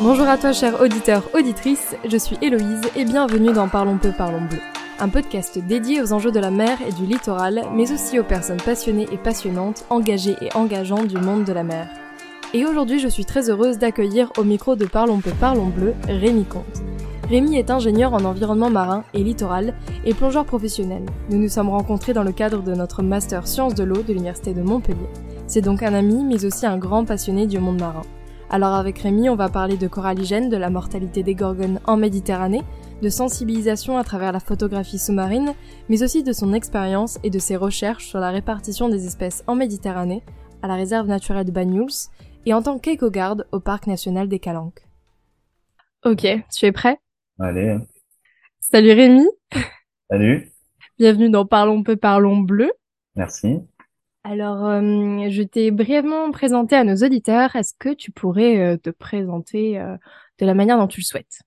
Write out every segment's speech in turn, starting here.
Bonjour à toi, cher auditeur, auditrice, je suis Héloïse et bienvenue dans Parlons peu, parlons bleu. Un podcast dédié aux enjeux de la mer et du littoral, mais aussi aux personnes passionnées et passionnantes, engagées et engageantes du monde de la mer. Et aujourd'hui, je suis très heureuse d'accueillir au micro de Parlons peu, parlons bleu, Rémi Comte. Rémi est ingénieur en environnement marin et littoral et plongeur professionnel. Nous nous sommes rencontrés dans le cadre de notre master sciences de l'eau de l'Université de Montpellier. C'est donc un ami, mais aussi un grand passionné du monde marin. Alors avec Rémi, on va parler de coralligène, de la mortalité des gorgones en Méditerranée, de sensibilisation à travers la photographie sous-marine, mais aussi de son expérience et de ses recherches sur la répartition des espèces en Méditerranée, à la réserve naturelle de Banyuls, et en tant qu'éco-garde au parc national des Calanques. Ok, tu es prêt? Allez. Salut Rémi Salut. Bienvenue dans Parlons peu, parlons bleu. Merci. Alors, euh, je t'ai brièvement présenté à nos auditeurs. Est-ce que tu pourrais euh, te présenter euh, de la manière dont tu le souhaites?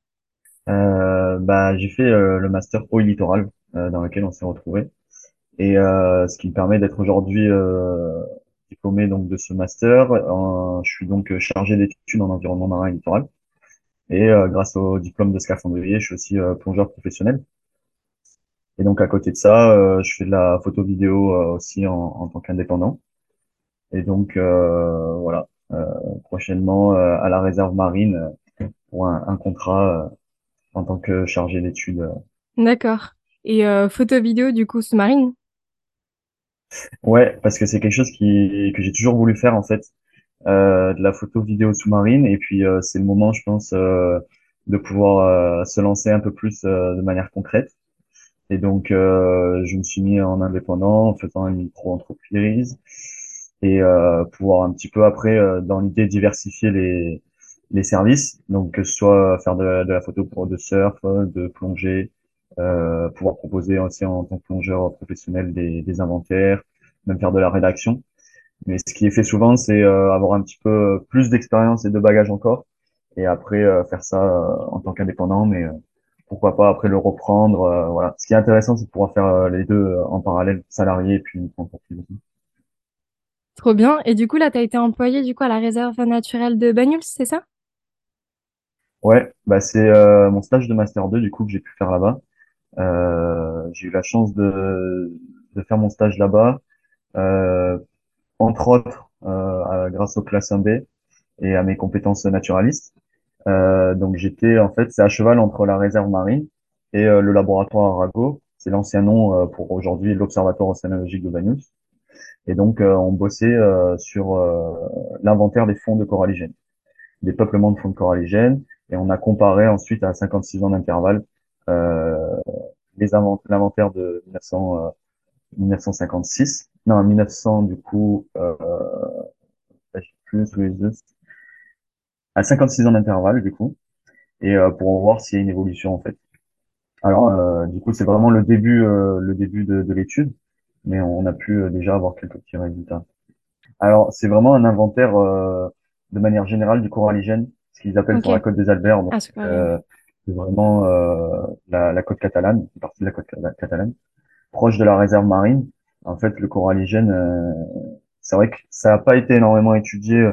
Bah, j'ai fait le master eau littoral dans lequel on s'est retrouvé et ce qui me permet d'être aujourd'hui diplômé donc de ce master. je suis donc chargé d'études en environnement marin et littoral et grâce au diplôme de scaphandrier, je suis aussi plongeur professionnel. Et donc à côté de ça, euh, je fais de la photo vidéo euh, aussi en, en tant qu'indépendant. Et donc euh, voilà, prochainement à la réserve marine pour un, un contrat en tant que chargé d'études. D'accord. Et photo vidéo du coup sous-marine Ouais, parce que c'est quelque chose qui que j'ai toujours voulu faire en fait, euh, de la photo vidéo sous-marine. Et puis c'est le moment, je pense, euh, de pouvoir se lancer un peu plus de manière concrète. Et donc, euh, je me suis mis en indépendant, en faisant une micro-entreprise et euh, pouvoir un petit peu après, euh, dans l'idée, diversifier les, les services. Donc, que ce soit faire de, la photo pour de surf, de plongée, euh, pouvoir proposer aussi en tant que plongeur professionnel des, des inventaires, même faire de la rédaction. Mais ce qui est fait souvent, c'est euh, avoir un petit peu plus d'expérience et de bagages encore, et après faire ça en tant qu'indépendant, mais pourquoi pas après le reprendre. Euh, voilà. Ce qui est intéressant, c'est de pouvoir faire euh, les deux euh, en parallèle, salarié et puis entreprise. Trop bien. Et du coup, là, tu as été employé du coup à la réserve naturelle de Banyuls, c'est ça? Ouais, bah c'est mon stage de master 2 du coup que j'ai pu faire là-bas. j'ai eu la chance de, de faire mon stage là-bas, entre autres grâce aux classes 1B et à mes compétences naturalistes. Euh, donc j'étais en fait c'est à cheval entre la réserve marine et euh, le laboratoire Arago. C'est l'ancien nom euh, pour aujourd'hui l'observatoire océanologique de Banyuls. Et donc on bossait sur l'inventaire des fonds de coralligène, des peuplements de fonds de coralligène, et on a comparé ensuite à 56 ans d'intervalle l'inventaire de 1900, 1956, non 1900 du coup, euh, plus les à 56 ans d'intervalle du coup, et euh, pour voir s'il y a une évolution en fait. Alors euh, du coup c'est vraiment le début euh, le début de, de l'étude, mais on a pu déjà avoir quelques petits résultats. Alors c'est vraiment un inventaire de manière générale du coralligène, ce qu'ils appellent sur la côte des Alberts. Ah, c'est vraiment la, la, côte catalane, une partie de la côte catalane, proche de la réserve marine. En fait, le coralligène, c'est vrai que ça n'a pas été énormément étudié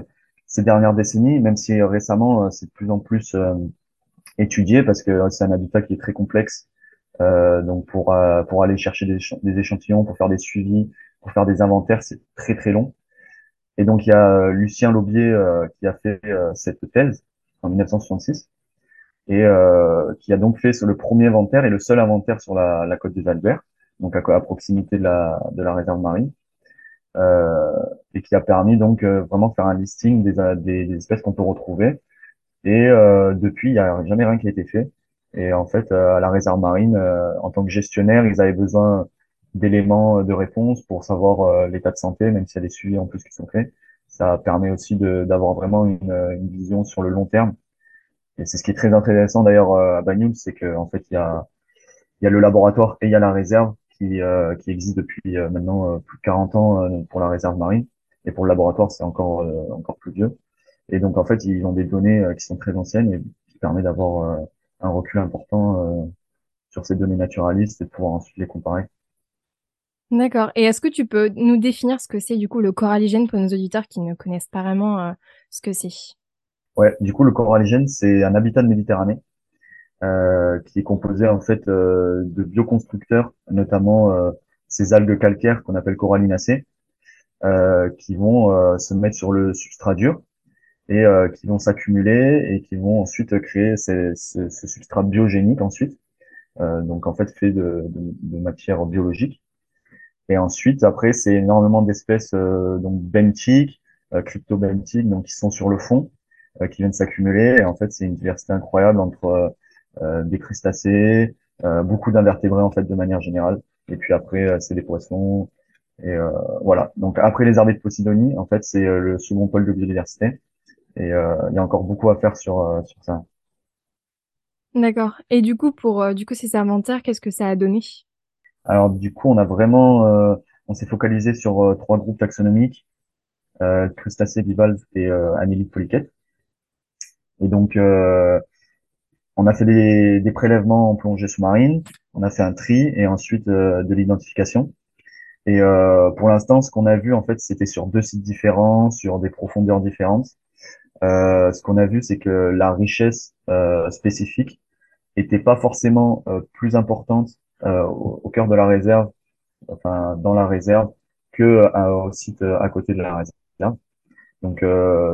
ces dernières décennies, même si euh, récemment euh, c'est de plus en plus euh, étudié parce que c'est un habitat qui est très complexe. Euh, donc pour pour aller chercher des, échantillons, pour faire des suivis, pour faire des inventaires, c'est très très long. Et donc il y a Lucien Laubier qui a fait cette thèse en 1966 et qui a donc fait le premier inventaire et le seul inventaire sur la, la côte des Alberts, donc à, à proximité de la de la réserve marine. Euh, et qui a permis donc euh, vraiment de faire un listing des, euh, des, des espèces qu'on peut retrouver. Et depuis, il n'y a jamais rien qui a été fait. Et en fait, à la réserve marine, en tant que gestionnaire, ils avaient besoin d'éléments de réponse pour savoir l'état de santé, même s'il y a des suivis en plus qui sont faits. Ça permet aussi d'avoir vraiment une, une, vision sur le long terme. Et c'est ce qui est très intéressant d'ailleurs à Banyuls, c'est qu'en fait, il y a, y a le laboratoire et il y a la réserve qui, euh, qui existe depuis euh, maintenant euh, plus de 40 ans pour la réserve marine. Et pour le laboratoire, c'est encore, encore plus vieux. Et donc, en fait, ils ont des données qui sont très anciennes et qui permettent d'avoir un recul important sur ces données naturalistes et de pouvoir ensuite les comparer. D'accord. Et est-ce que tu peux nous définir ce que c'est du coup le coralligène pour nos auditeurs qui ne connaissent pas vraiment ce que c'est? Ouais, du coup, le coralligène, c'est un habitat de Méditerranée euh, qui est composé en fait euh, de bioconstructeurs, notamment euh, ces algues calcaires qu'on appelle corallinacées, euh, qui vont euh, se mettre sur le substrat dur et euh, qui vont s'accumuler et qui vont ensuite créer ces, ce, ce, substrat biogénique ensuite, donc en fait fait de, de, de matière biologique. Et ensuite, après, c'est énormément d'espèces donc benthiques, cryptobenthiques, donc qui sont sur le fond, qui viennent s'accumuler. Et en fait, c'est une diversité incroyable entre euh, des crustacés, euh, beaucoup d'invertébrés en fait de manière générale. Et puis après, euh, c'est des poissons. Et voilà. Donc après les arbres de Posidonie, en fait, c'est le second pôle de biodiversité. Et il y a encore beaucoup à faire sur sur ça. D'accord. Et du coup, pour du coup ces inventaires, qu'est-ce que ça a donné? Alors du coup, on a vraiment, on s'est focalisé sur trois groupes taxonomiques euh, crustacés, bivalves et euh, annélides polyquettes. Et donc, euh, on a fait des, des, prélèvements en plongée sous-marine, on a fait un tri et ensuite euh, de l'identification. Et euh, pour l'instant, ce qu'on a vu, en fait, c'était sur deux sites différents, sur des profondeurs différentes. Euh, ce qu'on a vu, c'est que la richesse euh, spécifique était pas forcément euh, plus importante au, au, cœur de la réserve, enfin dans la réserve, que au site à côté de la réserve. Donc,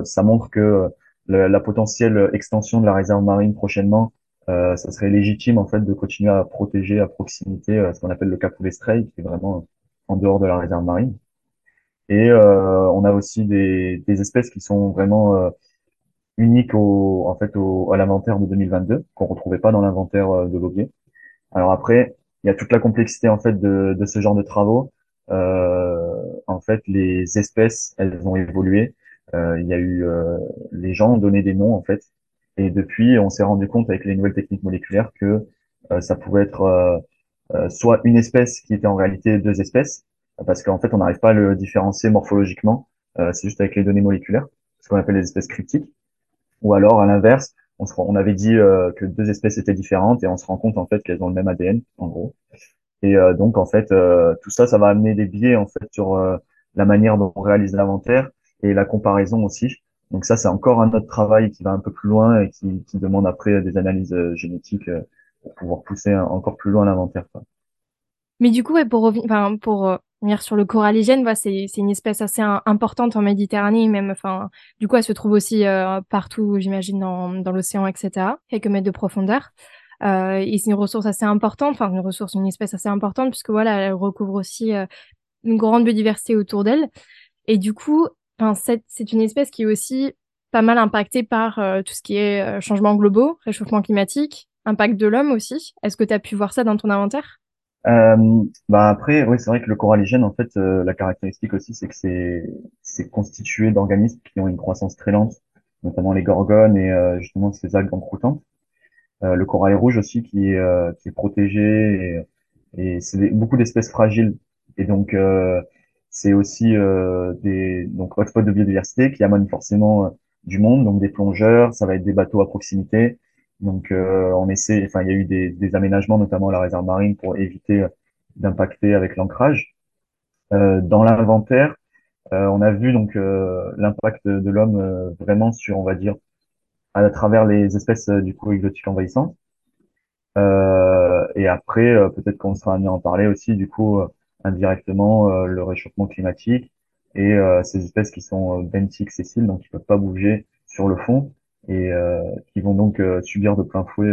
ça montre que la, la, potentielle extension de la réserve marine prochainement, euh, ça serait légitime en fait de continuer à protéger à proximité euh, ce qu'on appelle le Cap Stray, qui est vraiment en dehors de la réserve marine. Et euh, on a aussi des, des, espèces qui sont vraiment euh, uniques au, en fait au, à l'inventaire de 2022 qu'on retrouvait pas dans l'inventaire euh, de l'Aubier. Alors après, il y a toute la complexité en fait de, de ce genre de travaux. en fait, les espèces, elles ont évolué. Euh, il y a eu, euh, les gens ont donné des noms en fait, et depuis, on s'est rendu compte avec les nouvelles techniques moléculaires que euh, ça pouvait être soit une espèce qui était en réalité deux espèces, parce qu'en fait, on n'arrive pas à le différencier morphologiquement. c'est juste avec les données moléculaires, ce qu'on appelle les espèces cryptiques. Ou alors, à l'inverse, on, on, avait dit que deux espèces étaient différentes et on se rend compte en fait qu'elles ont le même ADN, en gros. Et donc, en fait, tout ça, ça va amener des biais en fait sur la manière dont on réalise l'inventaire et la comparaison aussi. Donc ça, c'est encore un autre travail qui va un peu plus loin et qui, qui demande après des analyses euh, génétiques euh, pour pouvoir pousser encore plus loin l'inventaire. Mais du coup, pour euh, revenir sur le coralligène, bah, c'est une espèce assez importante en Méditerranée, même. Enfin, du coup, elle se trouve aussi partout, j'imagine, dans l'océan, etc. Quelques mètres de profondeur. Euh, c'est une ressource assez importante, enfin une ressource, une espèce assez importante, puisque voilà, elle recouvre aussi une grande biodiversité autour d'elle. Et du coup, c'est une espèce qui est aussi pas mal impactée par euh, tout ce qui est euh, changement globaux, réchauffement climatique, impact de l'homme aussi. Est-ce que tu as pu voir ça dans ton inventaire? Euh, bah après, oui, c'est vrai que le coralligène, en fait, euh, la caractéristique aussi, c'est que c'est c'est constitué d'organismes qui ont une croissance très lente, notamment les gorgones et justement ces algues encroutantes. le corail rouge aussi qui est qui est protégé et, et c'est beaucoup d'espèces fragiles et donc c'est aussi euh, des donc hotspots de biodiversité qui amènent forcément euh, du monde, donc des plongeurs, ça va être des bateaux à proximité. Donc euh, on essaie, enfin il y a eu des, des, aménagements notamment à la réserve marine pour éviter euh, d'impacter avec l'ancrage. Euh, dans l'inventaire, on a vu donc l'impact de, l'homme vraiment sur, on va dire, à travers les espèces du coup exotiques envahissantes. et après, peut-être qu'on sera amené à en parler aussi du coup indirectement euh, le réchauffement climatique et euh, ces espèces qui sont euh, benthiques sessiles, donc qui peuvent pas bouger sur le fond et qui vont donc subir de plein fouet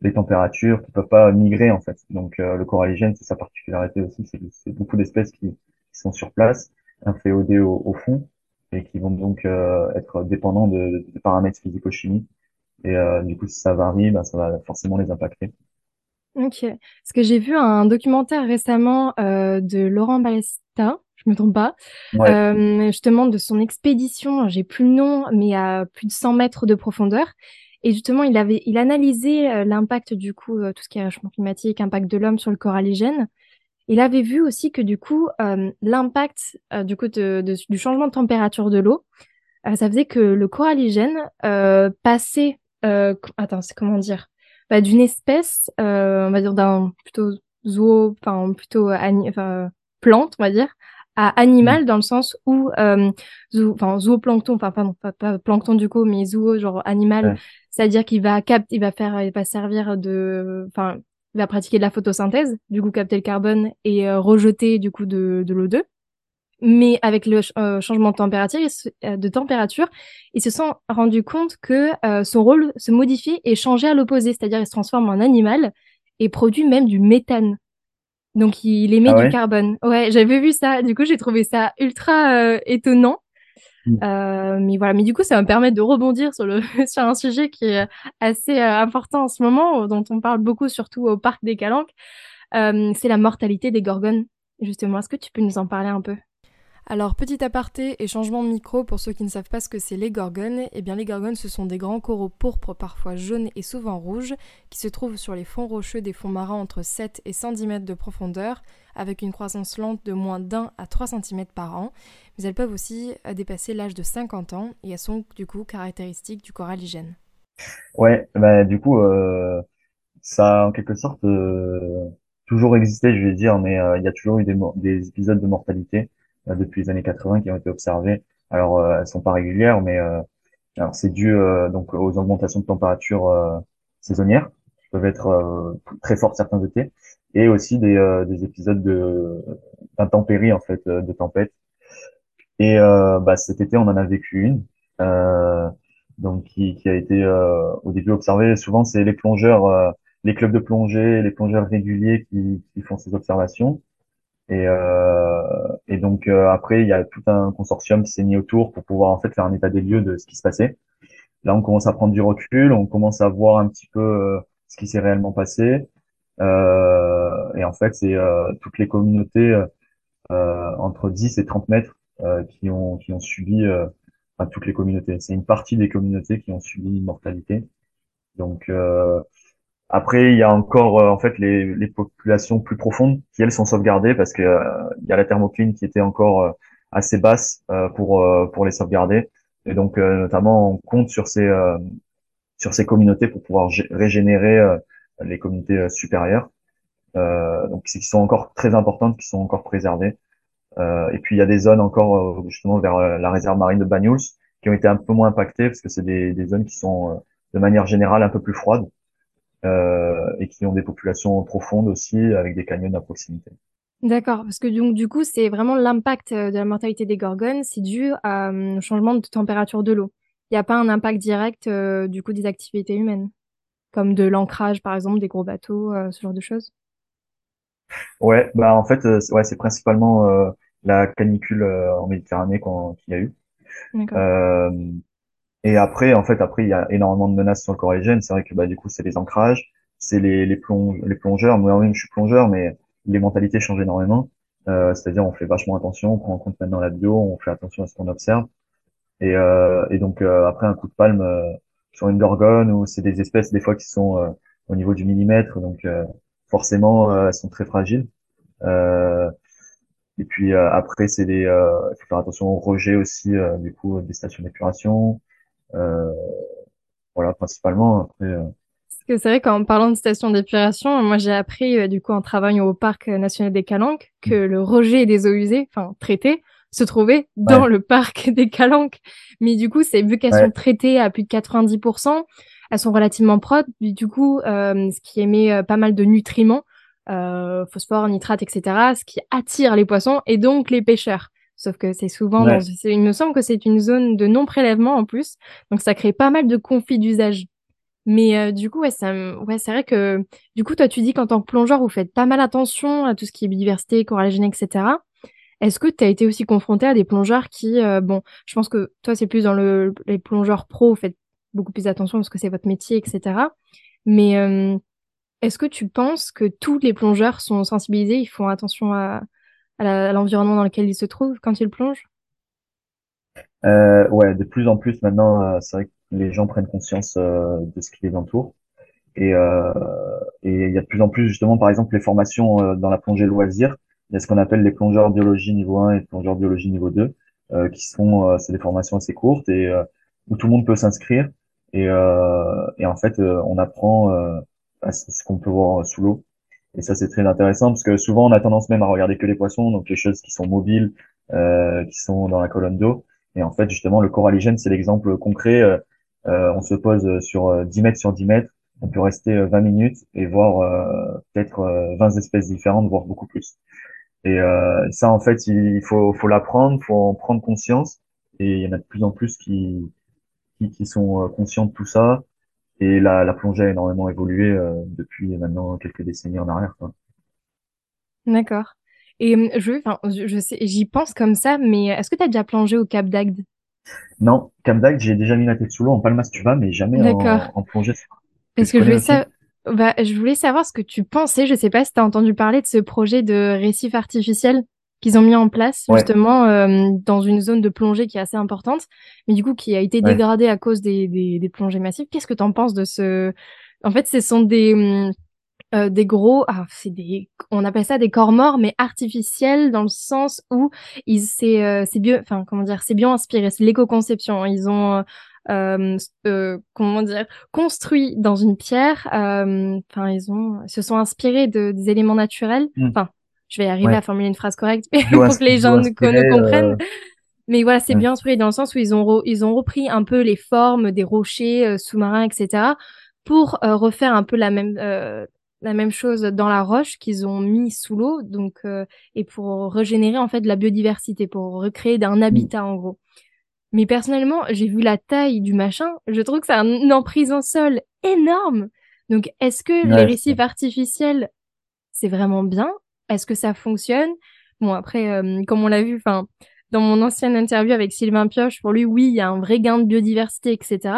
les températures, qui peuvent pas migrer en fait. Donc le coralligène, c'est sa particularité aussi, c'est beaucoup d'espèces qui, sont sur place, inféodées au, au fond, et qui vont donc être dépendants de, paramètres physico-chimiques. Et du coup, si ça varie, ben, ça va forcément les impacter. Ok. Parce que j'ai vu un documentaire récemment euh, de Laurent Balesta, je me trompe pas, euh, justement de son expédition, j'ai plus le nom, mais à plus de 100 mètres de profondeur. Et justement, il avait, il analysait euh, l'impact du coup, tout ce qui est réchauffement climatique, impact de l'homme sur le coralligène. Il avait vu aussi que du coup, l'impact du coup de, du changement de température de l'eau, ça faisait que le coralligène passait, attends, c'est comment dire? Bah, d'une espèce, euh, on va dire d'un plutôt zoo, enfin plutôt enfin, plante, on va dire, à animal dans le sens où euh, enfin zooplancton enfin pardon pas, pas, plancton du coup mais zoo genre animal. C'est-à-dire qu'il va capter il va faire il va servir de enfin il va pratiquer de la photosynthèse du coup capter le carbone et euh, rejeter du coup de, de l'O2 mais avec le euh, changement de température, euh, de température, ils se sont rendus compte que son rôle se modifie et changeait à l'opposé, c'est-à-dire il se transforme en animal et produit même du méthane. Donc il émet ah du carbone. Ouais, j'avais vu ça. Du coup, j'ai trouvé ça ultra euh, étonnant. Mm. Euh, mais voilà, mais du coup, ça va me permettre de rebondir sur le sur un sujet qui est assez euh, important en ce moment, dont on parle beaucoup, surtout au parc des Calanques. c'est la mortalité des gorgones. Justement, est-ce que tu peux nous en parler un peu? Alors, petit aparté et changement de micro pour ceux qui ne savent pas ce que c'est les gorgones. Eh bien, les gorgones, ce sont des grands coraux pourpres, parfois jaunes et souvent rouges, qui se trouvent sur les fonds rocheux des fonds marins entre 7 et 110 mètres de profondeur, avec une croissance lente de moins d'un à 3 cm par an. Mais elles peuvent aussi euh, dépasser l'âge de 50 ans et elles sont du coup caractéristiques du coralligène. Ouais, bah, du coup, euh, ça a en quelque sorte euh, toujours existé, je vais dire, mais il y a toujours eu des, des épisodes de mortalité depuis les années 80 qui ont été observées. Alors, euh, elles sont pas régulières, mais euh, alors c'est dû donc aux augmentations de température saisonnières qui peuvent être très fortes certains étés, et aussi des, des épisodes de d'intempéries en fait, de tempêtes. Et bah, cet été, on en a vécu une. donc qui, qui, a été au début observée. Souvent, c'est les plongeurs, les clubs de plongée, les plongeurs réguliers qui, qui font ces observations. Et, euh, et donc euh, après, il y a tout un consortium qui s'est mis autour pour pouvoir en fait faire un état des lieux de ce qui se passait. Là, on commence à prendre du recul, on commence à voir un petit peu euh, ce qui s'est réellement passé. Euh, et en fait, c'est euh, toutes les communautés entre 10 et 30 mètres qui ont qui ont subi, enfin toutes les communautés. C'est une partie des communautés qui ont subi une mortalité. Donc après, il y a encore euh, en fait les, les, populations plus profondes qui elles sont sauvegardées parce que euh, il y a la thermocline qui était encore euh, assez basse pour pour les sauvegarder et donc notamment on compte sur ces sur ces communautés pour pouvoir régénérer les communautés supérieures. donc qui sont encore très importantes, qui sont encore préservées. et puis il y a des zones encore justement vers la réserve marine de Banyuls qui ont été un peu moins impactées parce que c'est des, des zones qui sont de manière générale un peu plus froides euh, et qui ont des populations profondes aussi avec des canyons à proximité. D'accord, parce que donc du coup, c'est vraiment l'impact euh, de la mortalité des gorgones, c'est dû à un euh, changement de température de l'eau. Il n'y a pas un impact direct du coup des activités humaines, comme de l'ancrage par exemple des gros bateaux, ce genre de choses. Ouais, bah en fait, ouais, c'est principalement la canicule en Méditerranée qu'il y a eu. Et après, en fait, après, il y a énormément de menaces sur le corps C'est vrai que, bah, du coup, c'est les ancrages, c'est les, les, les plongeurs. Moi-même, je suis plongeur, mais les mentalités changent énormément. Euh, c'est-à-dire, on fait vachement attention, on prend en compte maintenant la bio, on fait attention à ce qu'on observe. Et, euh, et donc, euh, après, un coup de palme sur une gorgone, ou c'est des espèces, des fois, qui sont au niveau du millimètre, donc forcément, elles sont très fragiles. et puis, après, c'est des... il faut faire attention au rejet aussi, du coup, des stations d'épuration. Euh, voilà, principalement. Après, euh, Parce que c'est vrai qu'en parlant de station d'épuration, moi j'ai appris euh, du coup en travaillant au parc national des Calanques que mm. le rejet des eaux usées, enfin traitées, se trouvait dans le parc des Calanques. Mais du coup, c'est vu qu'elles sont traitées à plus de 90%, elles sont relativement propres. Du coup, euh, ce qui émet pas mal de nutriments, euh, phosphore, nitrate, etc., ce qui attire les poissons et donc les pêcheurs. Sauf que c'est souvent, dans, il me semble que c'est une zone de non-prélèvement en plus, donc ça crée pas mal de conflits d'usage. Mais euh, du coup, ouais, ça, ouais, c'est vrai que du coup, toi, tu dis qu'en tant que plongeur, vous faites pas mal attention à tout ce qui est biodiversité, corallagène, etc. Est-ce que tu as été aussi confronté à des plongeurs qui, euh, bon, je pense que toi, c'est plus dans le, les plongeurs pro, vous faites beaucoup plus attention parce que c'est votre métier, etc. Mais euh, est-ce que tu penses que tous les plongeurs sont sensibilisés, ils font attention à, à l'environnement dans lequel il se trouve quand il plonge? Euh, Ouais, de plus en plus maintenant, euh, c'est vrai que les gens prennent conscience euh, de ce qui les entoure. Et, euh, et il y a de plus en plus justement, par exemple, les formations euh, dans la plongée loisir. Il y a ce qu'on appelle les plongeurs biologie niveau 1 et plongeurs biologie niveau 2, qui sont, c'est des formations assez courtes et où tout le monde peut s'inscrire. Et, et en fait, on apprend à ce qu'on peut voir sous l'eau Et ça, c'est très intéressant parce que souvent, on a tendance même à regarder que les poissons, donc les choses qui sont mobiles, euh, qui sont dans la colonne d'eau. Et en fait, justement, le coralligène, c'est l'exemple concret. Euh, euh on se pose sur 10 mètres sur 10 mètres. On peut rester 20 minutes et voir peut-être 20 espèces différentes, voire beaucoup plus. Et ça, en fait, il faut, faut l'apprendre, faut en prendre conscience. Et il y en a de plus en plus qui, qui, qui sont conscients de tout ça et la, la plongée a énormément évolué euh, depuis maintenant quelques décennies en arrière. D'accord. Et euh, je, enfin, je sais, j'y pense comme ça, mais est-ce que tu as déjà plongé au Cap d'Agde? Non, Cap d'Agde, j'ai déjà mis la tête sous l'eau en Palmas vas, mais jamais en, en, plongée. Parce que je voulais, ça... bah, je voulais savoir ce que tu pensais. Je sais pas si tu as entendu parler de ce projet de récif artificiel qu'ils ont mis en place justement euh, dans une zone de plongée qui est assez importante, mais du coup qui a été dégradée à cause des, des, des plongées massives. Qu'est-ce que tu en penses de ce En fait, ce sont des hum, euh, des gros, ah, c'est des, on appelle ça des corps morts, mais artificiels dans le sens où ils c'est euh, c'est bien, enfin comment dire, c'est bien inspiré, c'est l'éco-conception. Ils ont euh, euh, comment dire, construit dans une pierre. Enfin, ils ont, se sont inspirés de, des éléments naturels. Mmh. Enfin, je vais arriver à formuler une phrase correcte pour que les gens nous, comprennent. Euh, Mais voilà, c'est bien inspiré dans le sens où ils ont, ils ont repris un peu les formes des rochers euh, sous-marins, etc., pour euh, refaire un peu la même, la même chose dans la roche qu'ils ont mis sous l'eau, donc et pour régénérer en fait de la biodiversité, pour recréer d'un habitat en gros. Mais personnellement, j'ai vu la taille du machin, je trouve que c'est un emprise en sol énorme. Donc, est-ce que les récifs artificiels, c'est vraiment bien est-ce que ça fonctionne? Bon, après, euh, comme on l'a vu, enfin, dans mon ancienne interview avec Sylvain Pioche, pour lui, oui, il y a un vrai gain de biodiversité, etc.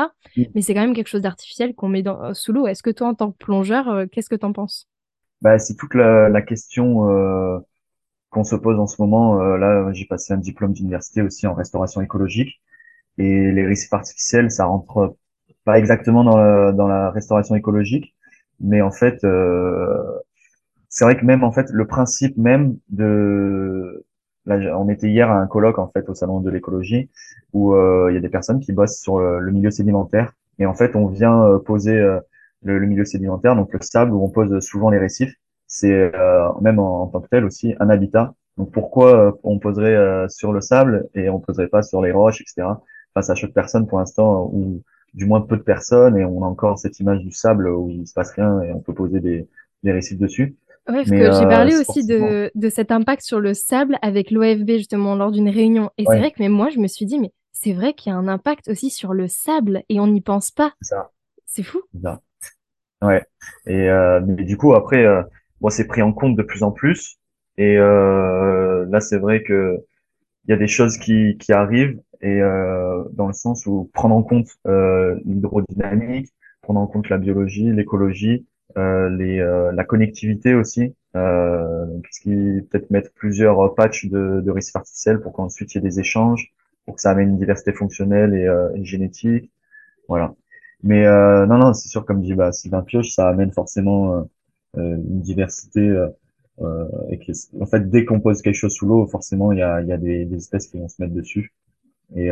Mais c'est quand même quelque chose d'artificiel qu'on met dans, sous l'eau. Est-ce que toi, en tant que plongeur, euh, qu'est-ce que tu en penses? Bah, C'est toute la, la question euh, qu'on se pose en ce moment. là, j'ai passé un diplôme d'université aussi en restauration écologique. Et les récifs artificiels, ça rentre pas exactement dans la, dans la restauration écologique. Mais en fait, c'est vrai que même en fait le principe même de là on était hier à un colloque en fait au salon de l'écologie où euh, il y a des personnes qui bossent sur euh, le, milieu sédimentaire. Et en fait on vient euh, poser le, milieu sédimentaire donc le sable où on pose souvent les récifs. C'est même en, tant que tel aussi un habitat. Donc pourquoi on poserait sur le sable et on poserait pas sur les roches etc enfin ça choque personne pour l'instant ou du moins peu de personnes et on a encore cette image du sable où il se passe rien et on peut poser des, des récifs dessus Ouais, parce que j'ai euh, parlé aussi de, de cet impact sur le sable avec l'OFB justement lors d'une réunion. Et c'est vrai que même moi, je me suis dit, mais c'est vrai qu'il y a un impact aussi sur le sable et on n'y pense pas. C'est fou. Ça. Ouais. Et euh, mais du coup après, euh, bon, c'est pris en compte de plus en plus. Et euh, là, c'est vrai que il y a des choses qui, qui arrivent et euh, dans le sens où prendre en compte euh, l'hydrodynamique, prendre en compte la biologie, l'écologie, les, euh, la connectivité aussi, euh, ce qui peut-être mettre plusieurs patchs de, de artificiels pour qu'ensuite il y ait des échanges, pour que ça amène une diversité fonctionnelle et, et génétique, voilà. Mais euh, non, non, c'est sûr, comme dit bah, Sylvain Pioche, ça amène forcément euh, une diversité. Euh, et que, en fait, dès qu'on pose quelque chose sous l'eau, forcément, il y a, y a des, des, espèces qui vont se mettre dessus. Et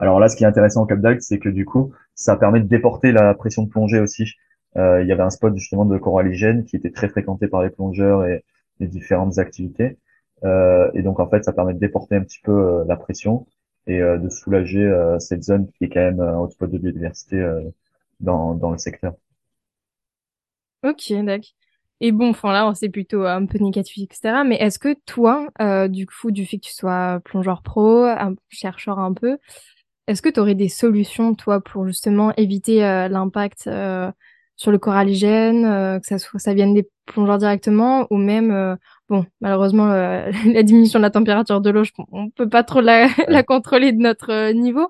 alors là, ce qui est intéressant au Cap c'est que du coup, ça permet de déporter la pression de plongée aussi. Euh, il y avait un spot justement de coralligène qui était très fréquenté par les plongeurs et les différentes activités. Euh, et donc en fait, ça permet de déporter un petit peu euh, la pression et de soulager cette zone qui est quand même un hotspot de biodiversité dans, dans le secteur. Ok, d'accord. Et bon, enfin là, c'est plutôt un peu négatif, etc. Mais est-ce que toi, du coup, du fait que tu sois plongeur pro, chercheur un peu, est-ce que tu aurais des solutions, toi, pour justement éviter l'impact sur le coralligène, euh, que ça, ça vienne des plongeurs directement, ou même, euh, bon, malheureusement, euh, la diminution de la température de l'eau, on peut pas trop la, la contrôler de notre niveau.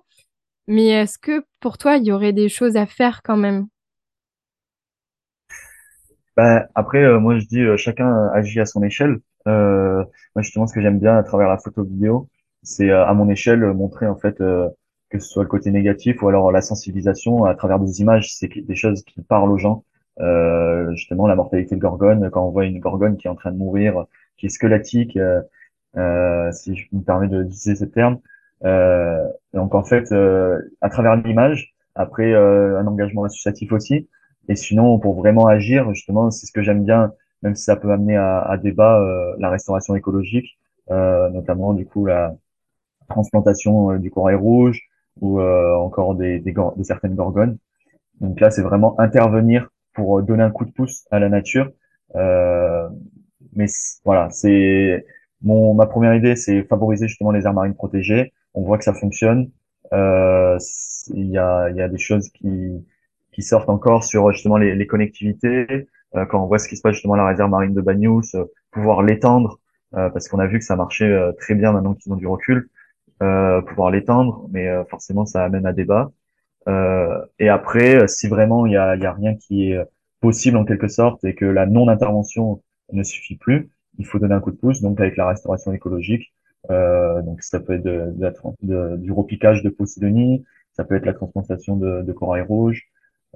Mais est-ce que pour toi, il y aurait des choses à faire quand même? Ben, Après, moi, je dis, chacun agit à son échelle. moi, justement, ce que j'aime bien à travers la photo vidéo, c'est à mon échelle montrer en fait que ce soit le côté négatif ou alors la sensibilisation à travers des images, c'est des choses qui parlent aux gens. Euh, justement, la mortalité de gorgone, quand on voit une gorgone qui est en train de mourir, qui est squelettique, euh, euh, si je me permets de utiliser ce terme. Euh, donc en fait, euh, à travers l'image, après un engagement associatif aussi, et sinon pour vraiment agir, justement, c'est ce que j'aime bien même si ça peut amener à, à débat la restauration écologique, notamment du coup la transplantation du corail rouge ou encore des, des, des certaines gorgones. Donc là, c'est vraiment intervenir pour donner un coup de pouce à la nature. Euh, mais voilà, c'est mon ma première idée, c'est favoriser justement les aires marines protégées. On voit que ça fonctionne. Euh, il y a y a des choses qui qui sortent encore sur justement les, les connectivités. Euh, quand on voit ce qui se passe justement à la réserve marine de Bagnous, euh, pouvoir l'étendre euh, parce qu'on a vu que ça marchait très bien maintenant qu'ils ont du recul. Pouvoir l'étendre, mais forcément ça amène à débat. et après, si vraiment il y a, y a rien qui est possible en quelque sorte et que la non-intervention ne suffit plus. Il faut donner un coup de pouce, donc avec la restauration écologique. Euh, donc ça peut être de, de, du repiquage de Posidonie, ça peut être la transplantation de, de corail rouge.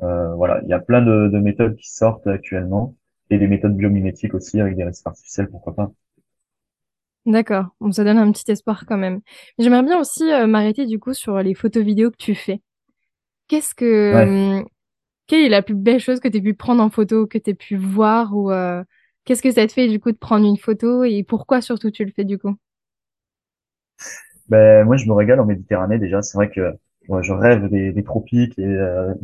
Euh, voilà, il y a plein de, de, méthodes qui sortent actuellement et des méthodes biomimétiques aussi avec des récifs artificiels, pourquoi pas. D'accord, ça donne un petit espoir quand même. J'aimerais bien aussi euh, m'arrêter du coup sur les photos vidéos que tu fais. Qu'est-ce que, hum, quelle est la plus belle chose que tu as pu prendre en photo, que tu as pu voir ou euh, qu'est-ce que ça te fait du coup de prendre une photo et pourquoi surtout tu le fais du coup? Ben, Moi, je me régale en Méditerranée déjà. C'est vrai que moi, je rêve des, des tropiques et euh,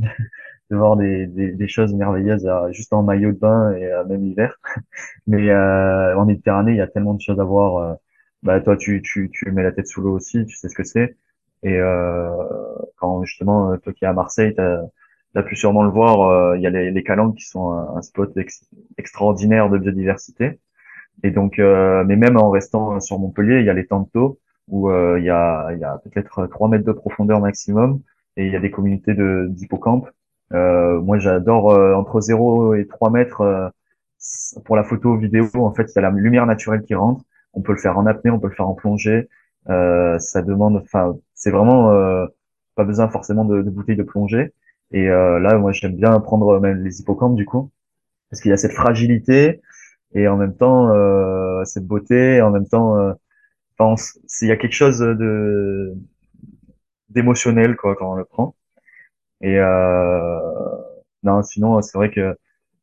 de voir des, des, des, choses merveilleuses euh, juste en maillot de bain et même l'hiver. Mais en Méditerranée, il y a tellement de choses à voir. bah, toi, tu, tu, tu mets la tête sous l'eau aussi, tu sais ce que c'est. Et quand justement, toi qui es à Marseille, tu as pu sûrement le voir, euh, il y a les, les Calanques qui sont un, spot extraordinaire de biodiversité. Et donc, euh, mais même en restant sur Montpellier, il y a les Tantos où euh, il y a, y a peut-être 3 mètres de profondeur maximum et il y a des communautés de d'hippocampes. moi, j'adore entre 0 et 3 mètres pour la photo vidéo. En fait, il y a la lumière naturelle qui rentre. On peut le faire en apnée, on peut le faire en plongée. ça demande, enfin, c'est vraiment pas besoin forcément de, de bouteilles de plongée. Et euh, là, moi, j'aime bien prendre même les hippocampes du coup, parce qu'il y a cette fragilité et en même temps euh, cette beauté, et en même temps, euh, il y a quelque chose de d'émotionnel quoi quand on le prend. Et euh, non, sinon, c'est vrai que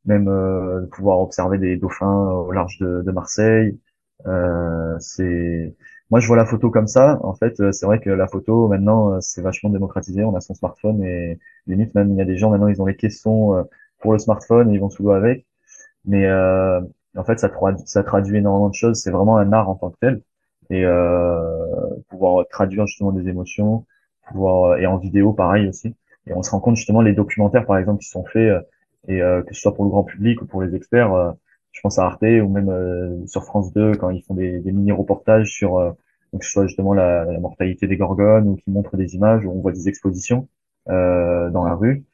même euh, pouvoir observer des dauphins au large de, de Marseille, euh, c'est moi, je vois la photo comme ça. En fait, euh, c'est vrai que la photo, maintenant, euh, c'est vachement démocratisé. On a son smartphone et limite, même, il y a des gens, maintenant, ils ont les caissons pour le smartphone et ils vont sous l'eau avec. Mais euh, en fait, ça traduit, ça traduit énormément de choses. C'est vraiment un art en tant que tel. Et pouvoir traduire justement des émotions, pouvoir et en vidéo, pareil aussi. Et on se rend compte justement les documentaires, par exemple, qui sont faits, et que ce soit pour le grand public ou pour les experts, je pense à Arte ou même euh, sur France 2 quand ils font des, mini-reportages sur euh, que ce soit justement la, mortalité des gorgones ou qui montrent des images où on voit des expositions euh, dans la rue.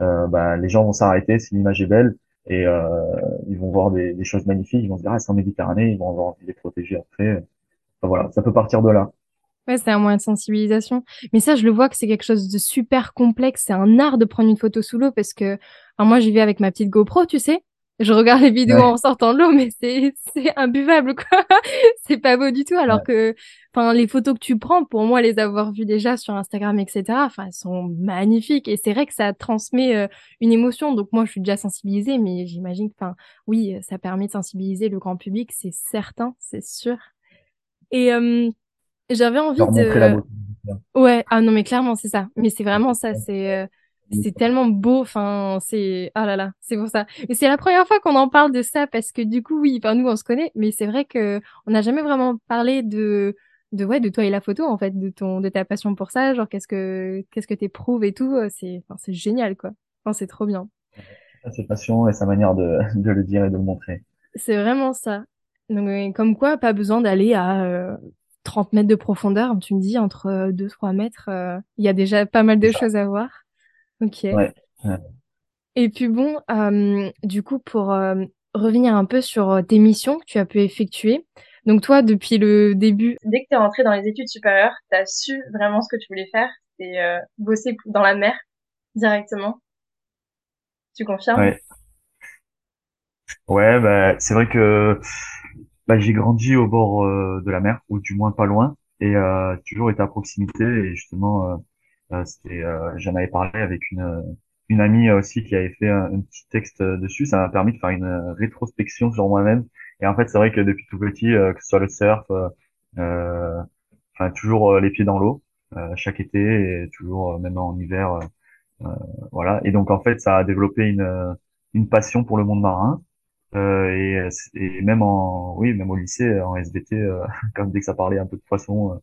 Euh, bah, les gens vont s'arrêter si l'image est belle et euh, ils vont voir des, des, choses magnifiques. Ils vont se dire ah c'est en Méditerranée, ils vont avoir envie de les protéger après. Voilà, ça peut partir de là. Ouais, c'est un moyen de sensibilisation. Mais ça, je le vois que c'est quelque chose de super complexe. C'est un art de prendre une photo sous l'eau parce que, alors moi, j'y vais avec ma petite GoPro, tu sais. Je regarde les vidéos en sortant de l'eau, mais c'est c'est imbuvable quoi. c'est pas beau du tout. Alors que, enfin, les photos que tu prends, pour moi, les avoir vues déjà sur Instagram, etc. Enfin, elles sont magnifiques et c'est vrai que ça transmet euh, une émotion. Donc moi, je suis déjà sensibilisée, mais j'imagine que, enfin, oui, ça permet de sensibiliser le grand public, c'est certain, c'est sûr. Et euh, j'avais envie de. Ouais, ah non, mais clairement, c'est ça. Mais c'est vraiment ça. C'est euh, c'est tellement beau, enfin, c'est, ah là là, c'est pour ça. Mais c'est la première fois qu'on en parle de ça parce que du coup, oui, enfin, nous, on se connaît, mais c'est vrai que on n'a jamais vraiment parlé de, de, ouais, de toi et la photo, en fait, de ton, de ta passion pour ça, genre, qu'est-ce que, qu'est-ce que t'éprouves et tout, c'est, enfin, c'est génial, quoi. Enfin, c'est trop bien. Sa passion et sa manière de, de le dire et de le montrer. C'est vraiment ça. Donc, comme quoi, pas besoin d'aller à, 30 euh, mètres de profondeur, tu me dis, entre 2-3 mètres, euh, il y a déjà pas mal de choses à voir. Ok. Et puis bon, euh, du coup, pour euh, revenir un peu sur euh, tes missions que tu as pu effectuer. Donc toi, depuis le début, dès que tu es rentré dans les études supérieures, tu as su vraiment ce que tu voulais faire, c'est bosser dans la mer directement. Tu confirmes? Ouais. Ouais, bah, c'est vrai que bah, j'ai grandi au bord de la mer, ou du moins pas loin, et toujours été à proximité, et justement euh, c'était, euh, j'en avais parlé avec une, une amie aussi qui avait fait un, petit texte dessus. Ça m'a permis de faire une rétrospection sur moi-même. Et en fait, c'est vrai que depuis tout petit, que ce soit le surf, enfin toujours les pieds dans l'eau, chaque été et toujours même en hiver. voilà. Et donc en fait, ça a développé une une passion pour le monde marin. Euh, et, et, même en oui même au lycée en SVT euh, comme dès que ça parlait un peu de poisson euh,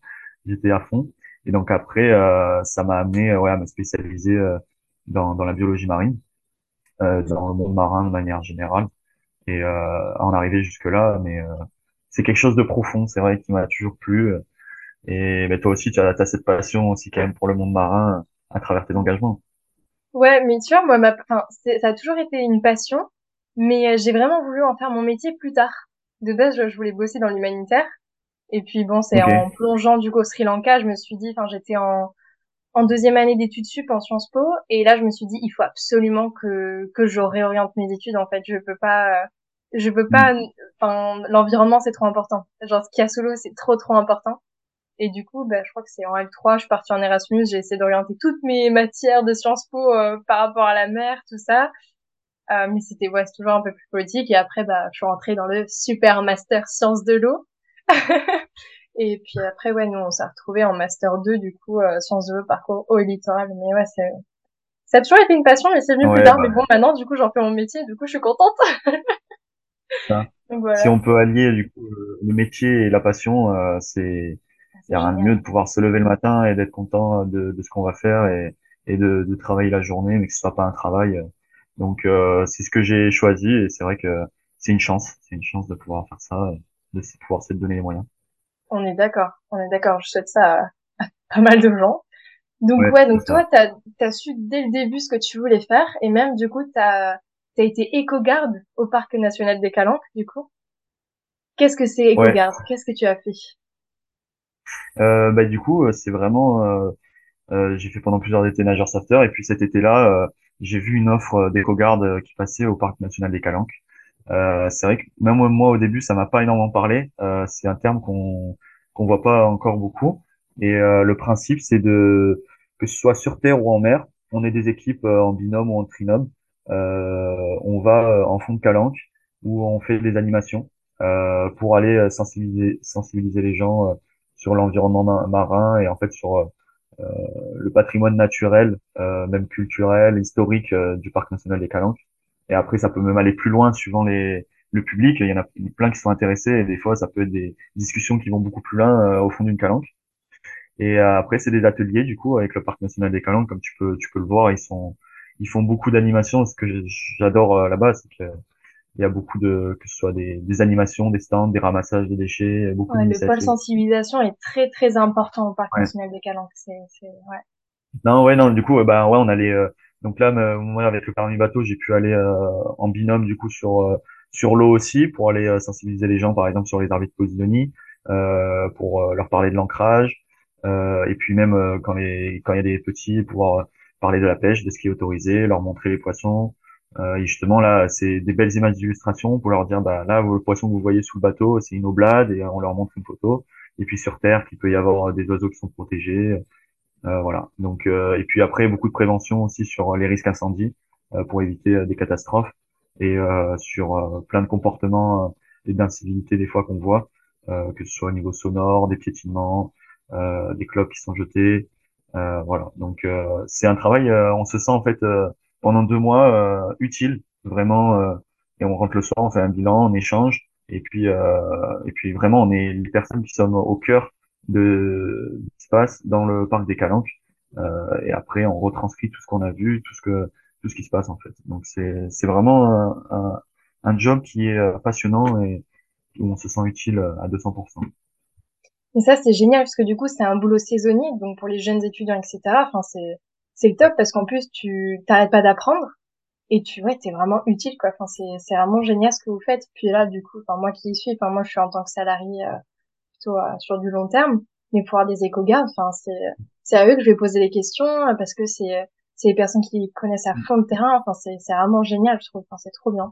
j'étais à fond. Et donc après euh, ça m'a amené ouais à me spécialiser dans, dans la biologie marine dans le monde marin de manière générale. Et à en arriver jusque là mais c'est quelque chose de profond c'est vrai qui m'a toujours plu. Et mais toi aussi tu as, as cette passion aussi quand même pour le monde marin à travers tes engagements. Ouais, mais tu vois, moi, ma, ça a toujours été une passion, mais euh, j'ai vraiment voulu en faire mon métier plus tard. De base, je, voulais bosser dans l'humanitaire. Et puis bon, c'est en plongeant du coup au Sri Lanka, je me suis dit, enfin, j'étais en, en deuxième année d'études sup en Sciences Po, et là, je me suis dit, il faut absolument que que je réoriente mes études. En fait, je peux pas, euh, je peux pas. Mm. Enfin, l'environnement c'est trop important. Genre, ce qu'il y a solo, c'est trop trop important. Et du coup, bah, je crois que c'est en L3, je suis partie en Erasmus, j'ai essayé d'orienter toutes mes matières de Sciences Po euh, par rapport à la mer, tout ça. Euh, mais c'était ouais, toujours un peu plus politique. Et après, bah, je suis rentrée dans le super master sciences de l'eau. et puis après, ouais, nous, on s'est retrouvés en master 2, du coup, euh, sciences de l'eau, parcours au littoral. Mais ouais, c'est, ça a toujours été une passion, mais c'est venu plus tard. Bah mais bon, maintenant, du coup, j'en fais mon métier, du coup, je suis contente. Donc, voilà. Si on peut allier, du coup, le métier et la passion, euh, c'est, il y a rien de mieux de pouvoir se lever le matin et d'être content de, de ce qu'on va faire et, et de, de, travailler la journée, mais que ce soit pas un travail. Donc euh, c'est ce que j'ai choisi et c'est vrai que c'est une chance, c'est une chance de pouvoir faire ça, de pouvoir se donner les moyens. On est d'accord, on est d'accord. Je souhaite ça à, pas mal de gens. Donc ouais, donc toi, t'as as su dès le début ce que tu voulais faire et même du coup, t'as as été éco-garde au parc national des Calanques, du coup. Qu'est-ce que c'est éco-garde? Qu'est-ce que tu as fait? Euh, bah du coup, euh, c'est vraiment, euh, euh, j'ai fait pendant plusieurs étés nageur sauveteur et puis cet été-là, euh, j'ai vu une offre d'éco-garde qui passait au parc national des Calanques. Euh, c'est vrai que même moi au début, ça m'a pas énormément parlé. c'est un terme qu'on qu'on voit pas encore beaucoup. Et le principe, c'est de que ce soit sur terre ou en mer, on est des équipes en binôme ou en trinôme. on va en fond de calanque où on fait des animations pour aller sensibiliser sensibiliser les gens sur l'environnement marin et en fait sur euh, le patrimoine naturel, euh, même culturel, historique euh, du parc national des Calanques. Et après, ça peut même aller plus loin suivant les, le public. Il y en a plein qui sont intéressés et des fois, ça peut être des discussions qui vont beaucoup plus loin au fond d'une calanque. Et après, c'est des ateliers du coup avec le parc national des Calanques, comme tu peux tu peux le voir, ils sont ils font beaucoup d'animations. Ce que j'adore là-bas, c'est que il y a beaucoup de que ce soit des, des animations, des stands, des ramassages de déchets, beaucoup ouais, Le pôle sensibilisation est très très important au parc national des Calanques. C'est ouais. Non ouais non du coup bah ouais on allait euh, donc là moi avec le permis bateau j'ai pu aller euh, en binôme du coup sur euh, sur l'eau aussi pour aller sensibiliser les gens par exemple sur les arbitres Posidonie euh, pour leur parler de l'ancrage et puis même quand les quand il y a des petits pouvoir parler de la pêche de ce qui est autorisé leur montrer les poissons euh, et justement là, c'est des belles images d'illustration pour leur dire, bah là, le poisson que vous voyez sous le bateau, c'est une oblade, et on leur montre une photo. Et puis sur Terre, qu'il peut y avoir des oiseaux qui sont protégés. Euh, voilà. Donc euh, et puis après, beaucoup de prévention aussi sur les risques incendies pour éviter des catastrophes et sur plein de comportements et d'incivilité des fois qu'on voit, que ce soit au niveau sonore, des piétinements, des clopes qui sont jetés. voilà. Donc c'est un travail. on se sent en fait pendant deux mois euh, utile vraiment euh, et on rentre le soir on fait un bilan on échange et puis euh, et puis vraiment on est les personnes qui sommes au cœur de ce qui se passe dans le parc des Calanques euh, et après on retranscrit tout ce qu'on a vu tout ce que tout ce qui se passe en fait donc c'est c'est vraiment un, un, job qui est passionnant et où on se sent utile à 200%. Et ça c'est génial parce que du coup c'est un boulot saisonnier donc pour les jeunes étudiants etc. Enfin c'est c'est le top parce qu'en plus tu t'arrêtes pas d'apprendre et tu ouais t'es vraiment utile quoi. Enfin c'est c'est vraiment génial ce que vous faites. Puis là du coup enfin moi qui y suis enfin moi je suis en tant que salarié euh, plutôt euh, sur du long terme mais pour avoir des éco-gardes enfin c'est c'est à eux que je vais poser les questions euh, parce que c'est c'est les personnes qui connaissent à fond le terrain. Enfin c'est c'est vraiment génial je trouve. Enfin c'est trop bien.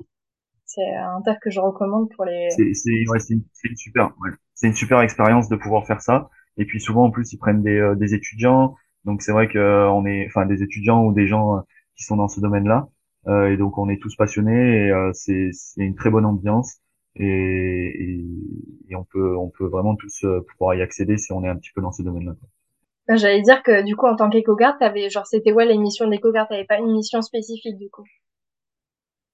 C'est un taf que je recommande pour les c'est c'est ouais, c'est une, une, super ouais. c'est une super expérience de pouvoir faire ça. Et puis souvent en plus ils prennent des des étudiants donc c'est vrai que euh, on est, enfin, des étudiants ou des gens euh, qui sont dans ce domaine-là. et donc on est tous passionnés et c'est une très bonne ambiance et, et, on peut on peut vraiment tous pouvoir y accéder si on est un petit peu dans ce domaine-là. Ben, j'allais dire que du coup en tant qu'éco-garde, t'avais genre c'était ouais l'émission d'éco-garde, t'avais pas une mission spécifique du coup?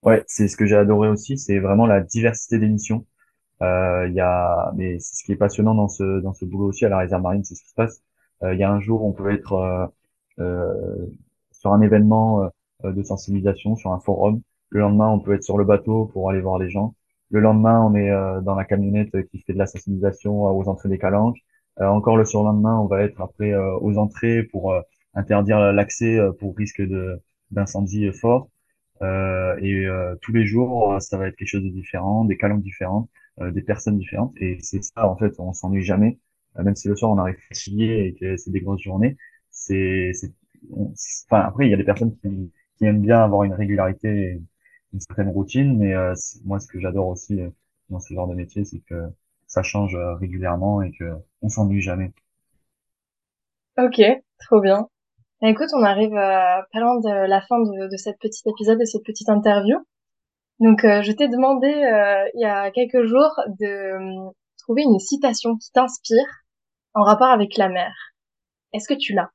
Ouais, c'est ce que j'ai adoré aussi, c'est vraiment la diversité d'émissions. Euh, il y a, mais c'est ce qui est passionnant dans ce dans ce boulot aussi à la réserve marine, c'est ce qui se passe. Euh, il y a un jour, on peut être euh, euh sur un événement de sensibilisation, sur un forum. Le lendemain, on peut être sur le bateau pour aller voir les gens. Le lendemain, on est dans la camionnette qui fait de la sensibilisation aux entrées des calanques. encore le surlendemain, on va être après aux entrées pour interdire l'accès pour risque de d'incendie fort. Euh, et euh, tous les jours, ça va être quelque chose de différent, des calanques différentes, euh, des personnes différentes. Et c'est ça, en fait, on s'ennuie jamais. Même si le soir on arrive fatigué et que c'est des grosses journées, c'est, enfin après il y a des personnes qui, qui aiment bien avoir une régularité, et une certaine routine, mais moi ce que j'adore aussi dans ce genre de métier, c'est que ça change régulièrement et que on s'ennuie jamais. Ok, trop bien. Bah, écoute, on arrive euh, pas loin de la fin de, de cette petite épisode, de cette petite interview. Donc, euh, je t'ai demandé euh, il y a quelques jours de trouver une citation qui t'inspire en rapport avec la mer. Est-ce que tu l'as?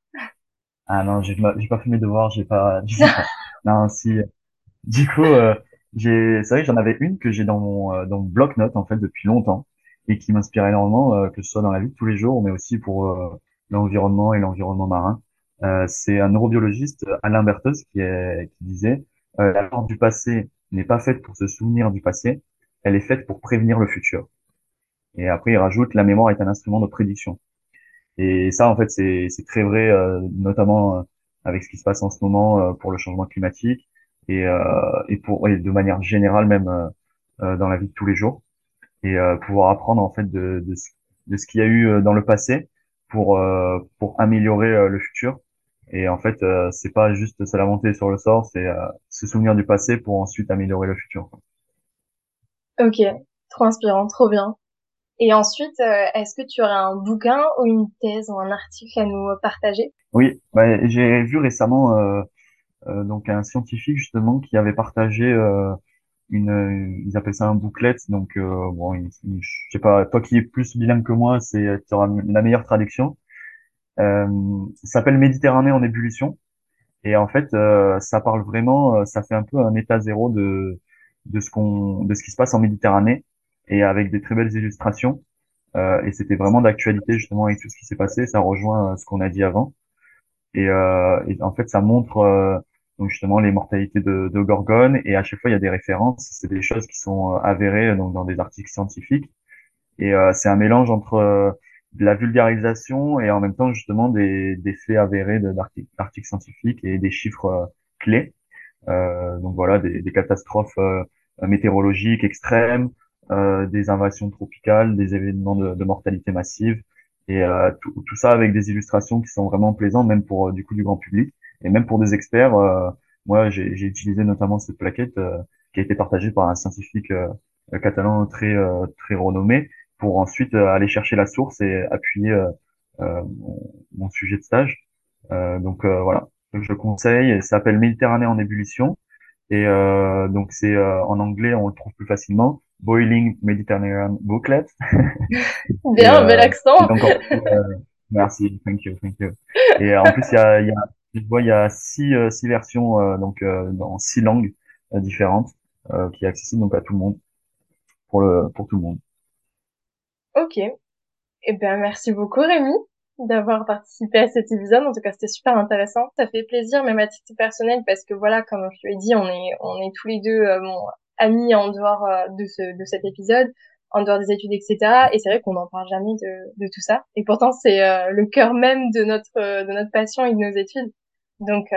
Ah non, j'ai pas, j'ai pas fait mes devoirs, j'ai pas. non, si. Du coup, j'ai, c'est vrai que j'en avais une que j'ai dans mon dans mon bloc-notes en fait depuis longtemps et qui m'inspire énormément, que ce soit dans la vie de tous les jours, mais aussi pour l'environnement et l'environnement marin. Euh, c'est un neurobiologiste, Alain Bertheus, qui, est, qui disait euh, la mort du passé n'est pas faite pour se souvenir du passé, elle est faite pour prévenir le futur. Et après, il rajoute la mémoire est un instrument de prédiction. Et ça, en fait, c'est très vrai, euh, notamment euh, avec ce qui se passe en ce moment pour le changement climatique et, et pour et de manière générale même dans la vie de tous les jours. Et pouvoir apprendre en fait de, de, de ce qu'il y a eu dans le passé pour pour améliorer le futur et en fait, euh, c'est pas juste se lamenter sur le sort, c'est euh, se souvenir du passé pour ensuite améliorer le futur. Ok, trop inspirant, trop bien. Et ensuite, euh, est-ce que tu aurais un bouquin ou une thèse ou un article à nous partager? Oui, bah, j'ai vu récemment donc un scientifique justement qui avait partagé une, ils appellent ça un booklet. Donc bon, je sais pas, toi qui es plus bilingue que moi, c'est tu auras la meilleure traduction. Euh, s'appelle Méditerranée en ébullition. Et en fait, euh, ça parle vraiment, euh, ça fait un peu un état zéro de de ce qu'on, de ce qui se passe en Méditerranée, et avec des très belles illustrations. Euh, et c'était vraiment d'actualité justement avec tout ce qui s'est passé. Ça rejoint ce qu'on a dit avant. Et, euh, en fait, ça montre donc justement les mortalités de, de Gorgone. Et à chaque fois, il y a des références. C'est des choses qui sont avérées donc dans des articles scientifiques. Et c'est un mélange entre de la vulgarisation et en même temps justement des, des faits avérés d'articles scientifiques et des chiffres euh, clés. Euh, donc voilà, des, des catastrophes euh, météorologiques extrêmes, euh, des invasions tropicales, des événements de, de mortalité massive, et euh, tout, tout, ça avec des illustrations qui sont vraiment plaisantes, même pour du coup du grand public, et même pour des experts. moi, j'ai utilisé notamment cette plaquette qui a été partagée par un scientifique catalan très très renommé pour ensuite euh, aller chercher la source et appuyer euh, euh, mon, sujet de stage. donc voilà, je conseille. Ça s'appelle Méditerranée en ébullition. Et donc c'est en anglais, on le trouve plus facilement. Boiling Mediterranean Booklet. Bien, bel accent. merci, thank you, thank you. Et en plus, il y a, il y a, je vois, il y a six, six versions, donc dans six langues différentes, qui est accessible donc à tout le monde, pour le, pour tout le monde. Ok. Eh bien, merci beaucoup Rémi d'avoir participé à cet épisode. En tout cas, c'était super intéressant. Ça fait plaisir, même à titre personnel, parce que voilà, comme je l'ai dit, on est, on est tous les deux euh, amis en dehors euh, de, ce, de cet épisode, en dehors des études, etc. Et c'est vrai qu'on n'en parle jamais de, de tout ça. Et pourtant, c'est euh, le cœur même de notre, de notre passion et de nos études. Donc,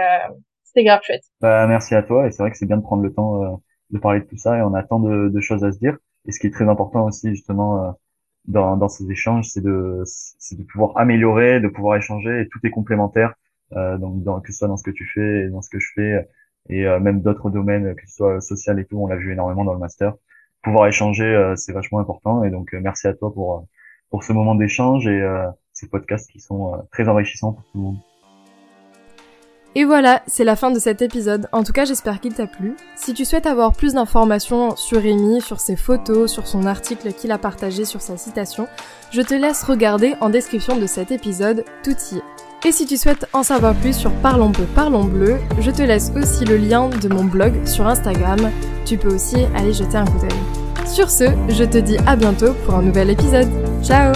c'était grave chouette. Bah, merci à toi. Et c'est vrai que c'est bien de prendre le temps de parler de tout ça. Et on a tant de, de choses à se dire. Et ce qui est très important aussi, justement, dans, dans ces échanges, c'est de, de pouvoir améliorer, de pouvoir échanger, et tout est complémentaire. Euh, donc, dans, que ce soit dans ce que tu fais, et dans ce que je fais, et euh, même d'autres domaines, que ce soit social et tout, on l'a vu énormément dans le master. Pouvoir échanger, euh, c'est vachement important. Et donc, euh, merci à toi pour pour ce moment d'échange et ces podcasts qui sont très enrichissants pour tout le monde. Et voilà, c'est la fin de cet épisode. En tout cas, j'espère qu'il t'a plu. Si tu souhaites avoir plus d'informations sur Rémi, sur ses photos, sur son article qu'il a partagé sur sa citation, je te laisse regarder en description de cet épisode, tout y est. Et si tu souhaites en savoir plus sur Parlons peu, Parlons bleu, je te laisse aussi le lien de mon blog sur Instagram. Tu peux aussi aller jeter un coup d'œil. Sur ce, je te dis à bientôt pour un nouvel épisode. Ciao